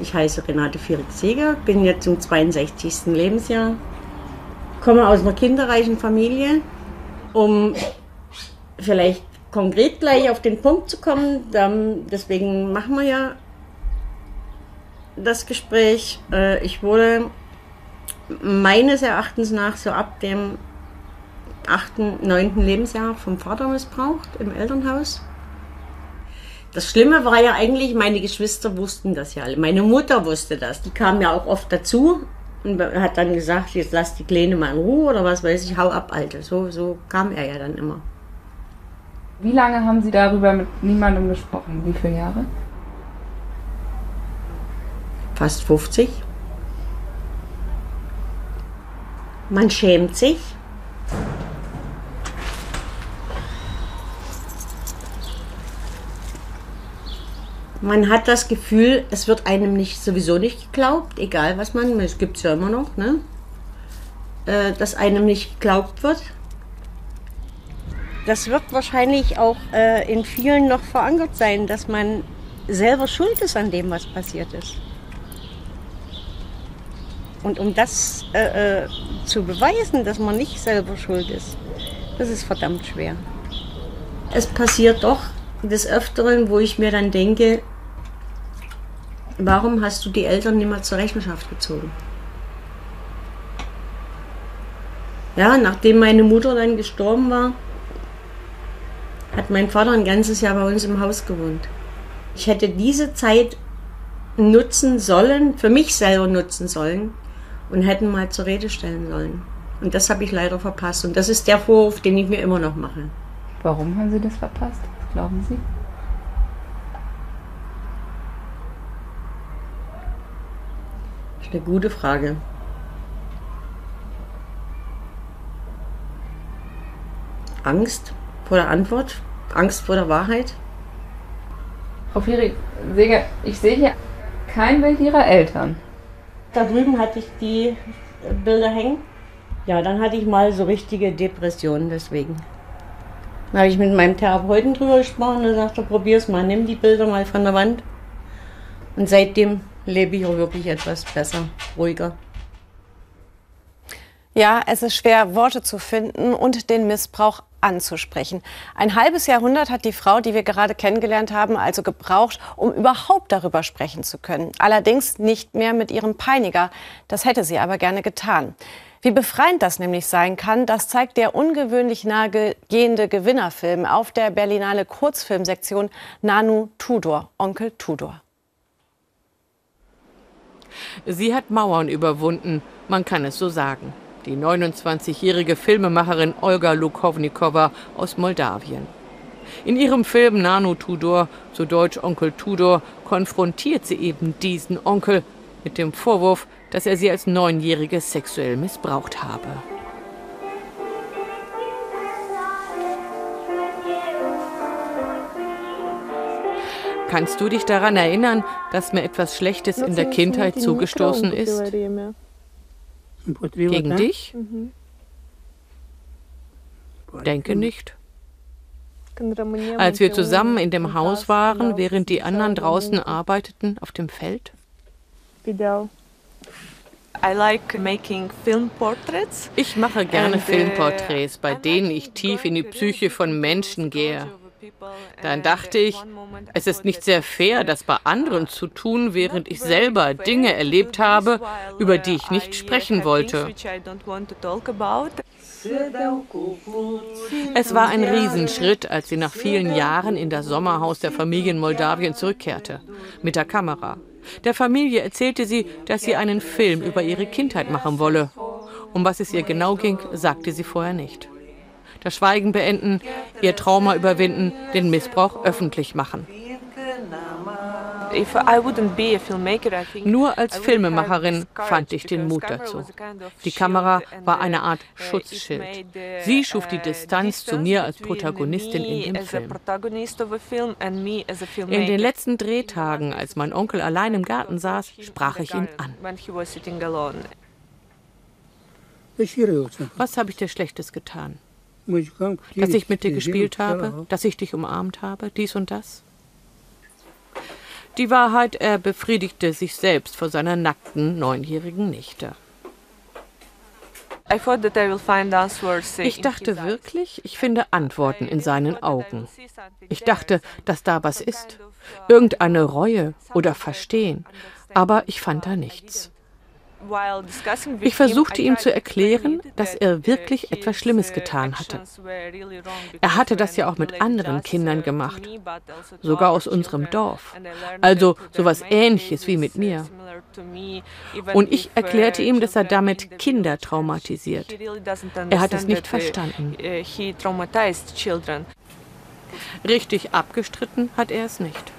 Ich heiße Renate Fierig-Seger, bin jetzt im 62. Lebensjahr, komme aus einer kinderreichen Familie. Um vielleicht konkret gleich auf den Punkt zu kommen, dann, deswegen machen wir ja das Gespräch. Äh, ich wurde meines Erachtens nach so ab dem 8., 9. Lebensjahr vom Vater missbraucht im Elternhaus. Das Schlimme war ja eigentlich, meine Geschwister wussten das ja alle. Meine Mutter wusste das. Die kam ja auch oft dazu und hat dann gesagt, jetzt lass die Kleine mal in Ruhe oder was weiß ich, hau ab, Alte. So, so kam er ja dann immer. Wie lange haben Sie darüber mit niemandem gesprochen? Wie viele Jahre? Fast 50. Man schämt sich. Man hat das Gefühl, es wird einem nicht sowieso nicht geglaubt, egal was man, es gibt es ja immer noch, ne? Äh, dass einem nicht geglaubt wird. Das wird wahrscheinlich auch äh, in vielen noch verankert sein, dass man selber schuld ist an dem, was passiert ist. Und um das äh, äh, zu beweisen, dass man nicht selber schuld ist, das ist verdammt schwer. Es passiert doch des Öfteren, wo ich mir dann denke, warum hast du die Eltern nicht mehr zur Rechenschaft gezogen? Ja, nachdem meine Mutter dann gestorben war, hat mein Vater ein ganzes Jahr bei uns im Haus gewohnt. Ich hätte diese Zeit nutzen sollen, für mich selber nutzen sollen und hätten mal zur Rede stellen sollen. Und das habe ich leider verpasst. Und das ist der Vorwurf, den ich mir immer noch mache. Warum haben Sie das verpasst? Was glauben Sie? Das ist eine gute Frage. Angst vor der Antwort? Angst vor der Wahrheit? Frau Fierig, ich sehe hier kein Bild Ihrer Eltern. Da drüben hatte ich die Bilder hängen. Ja, dann hatte ich mal so richtige Depressionen deswegen. Da habe ich mit meinem Therapeuten drüber gesprochen und er sagte, probier's mal, nimm die Bilder mal von der Wand. Und seitdem lebe ich auch wirklich etwas besser, ruhiger. Ja, es ist schwer, Worte zu finden und den Missbrauch anzusprechen. Ein halbes Jahrhundert hat die Frau, die wir gerade kennengelernt haben, also gebraucht, um überhaupt darüber sprechen zu können. Allerdings nicht mehr mit ihrem Peiniger. Das hätte sie aber gerne getan. Wie befreiend das nämlich sein kann, das zeigt der ungewöhnlich nahegehende Gewinnerfilm auf der Berlinale Kurzfilmsektion Nanu Tudor, Onkel Tudor. Sie hat Mauern überwunden, man kann es so sagen die 29-jährige Filmemacherin Olga Lukovnikova aus Moldawien. In ihrem Film Nano Tudor, zu Deutsch Onkel Tudor, konfrontiert sie eben diesen Onkel mit dem Vorwurf, dass er sie als Neunjährige sexuell missbraucht habe. Kannst du dich daran erinnern, dass mir etwas Schlechtes in der Kindheit zugestoßen ist? Gegen dich? Denke nicht. Als wir zusammen in dem Haus waren, während die anderen draußen arbeiteten auf dem Feld? Ich mache gerne uh, Filmporträts, bei denen ich tief in die Psyche von Menschen gehe. Dann dachte ich, es ist nicht sehr fair, das bei anderen zu tun, während ich selber Dinge erlebt habe, über die ich nicht sprechen wollte. Es war ein Riesenschritt, als sie nach vielen Jahren in das Sommerhaus der Familie in Moldawien zurückkehrte, mit der Kamera. Der Familie erzählte sie, dass sie einen Film über ihre Kindheit machen wolle. Um was es ihr genau ging, sagte sie vorher nicht das Schweigen beenden, ihr Trauma überwinden, den Missbrauch öffentlich machen. Nur als Filmemacherin fand ich den Mut dazu. Die Kamera war eine Art Schutzschild. Sie schuf die Distanz zu mir als Protagonistin in dem Film. In den letzten Drehtagen, als mein Onkel allein im Garten saß, sprach ich ihn an. Was habe ich dir Schlechtes getan? Dass ich mit dir gespielt habe, dass ich dich umarmt habe, dies und das? Die Wahrheit, er befriedigte sich selbst vor seiner nackten neunjährigen Nichte. Ich dachte wirklich, ich finde Antworten in seinen Augen. Ich dachte, dass da was ist. Irgendeine Reue oder Verstehen. Aber ich fand da nichts. Ich versuchte ihm zu erklären, dass er wirklich etwas Schlimmes getan hatte. Er hatte das ja auch mit anderen Kindern gemacht, sogar aus unserem Dorf. Also sowas ähnliches wie mit mir. Und ich erklärte ihm, dass er damit Kinder traumatisiert. Er hat es nicht verstanden. Richtig abgestritten hat er es nicht.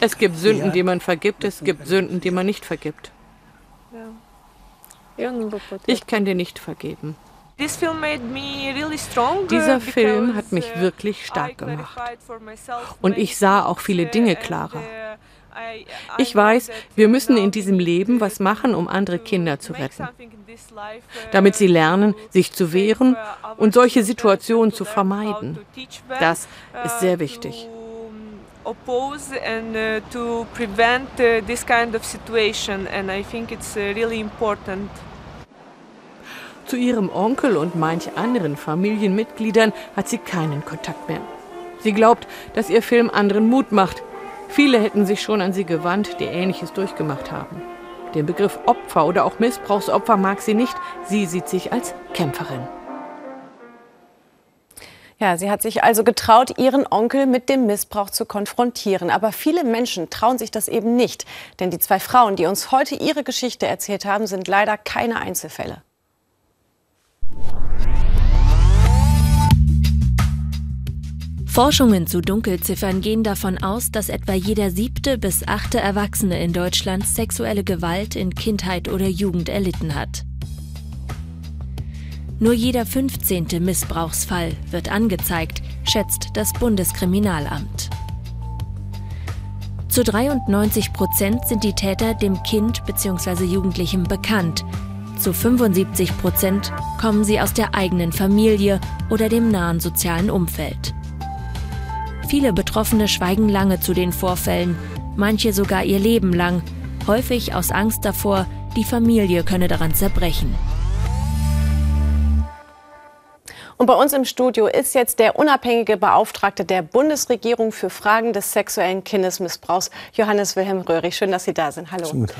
Es gibt Sünden, die man vergibt, es gibt Sünden, die man nicht vergibt. Ich kann dir nicht vergeben. Dieser Film hat mich uh, wirklich stark gemacht. Und ich sah auch viele Dinge klarer. Uh, ich weiß, wir müssen in diesem Leben was machen, um andere Kinder zu retten, damit sie lernen, sich zu wehren und solche Situationen zu vermeiden. Das ist sehr wichtig oppose and uh, to prevent uh, this kind of situation and I think it's uh, really important. Zu ihrem Onkel und manch anderen Familienmitgliedern hat sie keinen Kontakt mehr. Sie glaubt, dass ihr Film anderen Mut macht. Viele hätten sich schon an sie gewandt, die Ähnliches durchgemacht haben. Den Begriff Opfer oder auch Missbrauchsopfer mag sie nicht. Sie sieht sich als Kämpferin. Ja, sie hat sich also getraut, ihren Onkel mit dem Missbrauch zu konfrontieren. Aber viele Menschen trauen sich das eben nicht. Denn die zwei Frauen, die uns heute ihre Geschichte erzählt haben, sind leider keine Einzelfälle. Forschungen zu Dunkelziffern gehen davon aus, dass etwa jeder siebte bis achte Erwachsene in Deutschland sexuelle Gewalt in Kindheit oder Jugend erlitten hat. Nur jeder 15. Missbrauchsfall wird angezeigt, schätzt das Bundeskriminalamt. Zu 93 Prozent sind die Täter dem Kind bzw. Jugendlichen bekannt. Zu 75 Prozent kommen sie aus der eigenen Familie oder dem nahen sozialen Umfeld. Viele Betroffene schweigen lange zu den Vorfällen, manche sogar ihr Leben lang, häufig aus Angst davor, die Familie könne daran zerbrechen. Und bei uns im Studio ist jetzt der unabhängige Beauftragte der Bundesregierung für Fragen des sexuellen Kindesmissbrauchs, Johannes Wilhelm Röhrig. Schön, dass Sie da sind. Hallo. Schönen Tag.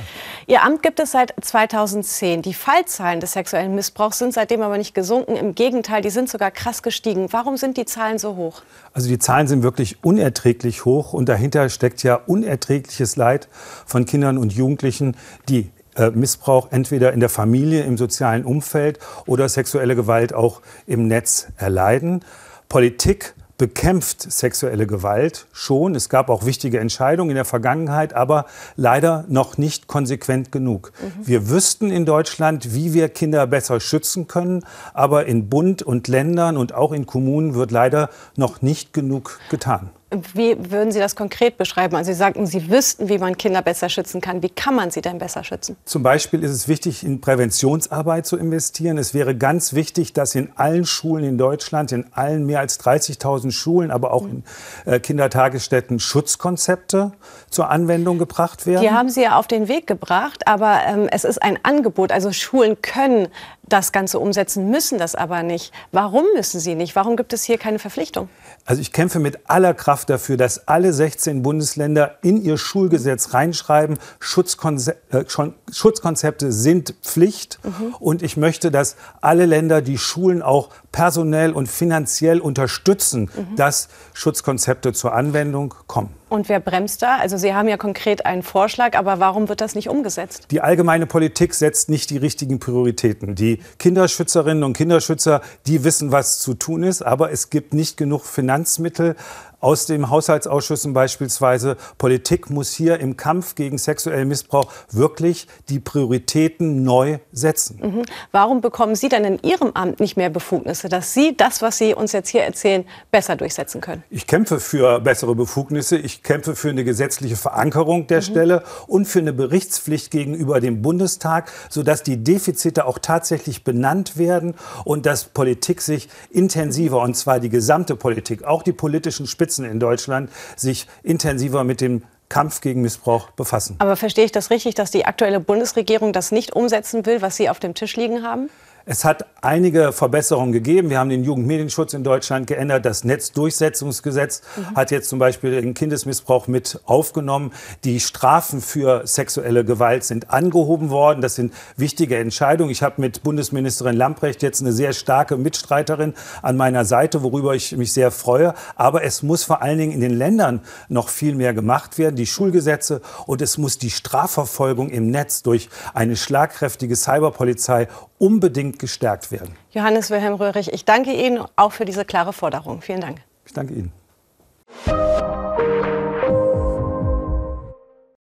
Ihr Amt gibt es seit 2010. Die Fallzahlen des sexuellen Missbrauchs sind seitdem aber nicht gesunken. Im Gegenteil, die sind sogar krass gestiegen. Warum sind die Zahlen so hoch? Also die Zahlen sind wirklich unerträglich hoch und dahinter steckt ja unerträgliches Leid von Kindern und Jugendlichen, die äh, Missbrauch entweder in der Familie, im sozialen Umfeld oder sexuelle Gewalt auch im Netz erleiden. Politik bekämpft sexuelle Gewalt schon. Es gab auch wichtige Entscheidungen in der Vergangenheit, aber leider noch nicht konsequent genug. Mhm. Wir wüssten in Deutschland, wie wir Kinder besser schützen können, aber in Bund und Ländern und auch in Kommunen wird leider noch nicht genug getan. Wie würden Sie das konkret beschreiben? Also Sie sagten, Sie wüssten, wie man Kinder besser schützen kann. Wie kann man sie denn besser schützen? Zum Beispiel ist es wichtig, in Präventionsarbeit zu investieren. Es wäre ganz wichtig, dass in allen Schulen in Deutschland, in allen mehr als 30.000 Schulen, aber auch in äh, Kindertagesstätten Schutzkonzepte zur Anwendung gebracht werden. Die haben Sie ja auf den Weg gebracht, aber ähm, es ist ein Angebot. Also Schulen können das Ganze umsetzen, müssen das aber nicht. Warum müssen sie nicht? Warum gibt es hier keine Verpflichtung? Also ich kämpfe mit aller Kraft dafür, dass alle 16 Bundesländer in ihr Schulgesetz reinschreiben, Schutzkonze äh, Schutzkonzepte sind Pflicht. Mhm. Und ich möchte, dass alle Länder die Schulen auch personell und finanziell unterstützen, mhm. dass Schutzkonzepte zur Anwendung kommen. Und wer bremst da? Also Sie haben ja konkret einen Vorschlag, aber warum wird das nicht umgesetzt? Die allgemeine Politik setzt nicht die richtigen Prioritäten. Die Kinderschützerinnen und Kinderschützer, die wissen, was zu tun ist, aber es gibt nicht genug Finanzmittel aus dem Haushaltsausschüssen beispielsweise. Politik muss hier im Kampf gegen sexuellen Missbrauch wirklich die Prioritäten neu setzen. Mhm. Warum bekommen Sie denn in Ihrem Amt nicht mehr Befugnisse, dass Sie das, was Sie uns jetzt hier erzählen, besser durchsetzen können? Ich kämpfe für bessere Befugnisse. Ich kämpfe für eine gesetzliche Verankerung der mhm. Stelle und für eine Berichtspflicht gegenüber dem Bundestag, sodass die Defizite auch tatsächlich benannt werden und dass Politik sich intensiver, und zwar die gesamte Politik, auch die politischen Spitzen, besitzen in Deutschland, sich intensiver mit dem Kampf gegen Missbrauch befassen. Aber verstehe ich das richtig, dass die aktuelle Bundesregierung das nicht umsetzen will, was Sie auf dem Tisch liegen haben? Es hat einige Verbesserungen gegeben. Wir haben den Jugendmedienschutz in Deutschland geändert. Das Netzdurchsetzungsgesetz mhm. hat jetzt zum Beispiel den Kindesmissbrauch mit aufgenommen. Die Strafen für sexuelle Gewalt sind angehoben worden. Das sind wichtige Entscheidungen. Ich habe mit Bundesministerin Lamprecht jetzt eine sehr starke Mitstreiterin an meiner Seite, worüber ich mich sehr freue. Aber es muss vor allen Dingen in den Ländern noch viel mehr gemacht werden. Die Schulgesetze und es muss die Strafverfolgung im Netz durch eine schlagkräftige Cyberpolizei unbedingt gestärkt werden. Johannes Wilhelm Röhrig, ich danke Ihnen auch für diese klare Forderung. Vielen Dank. Ich danke Ihnen.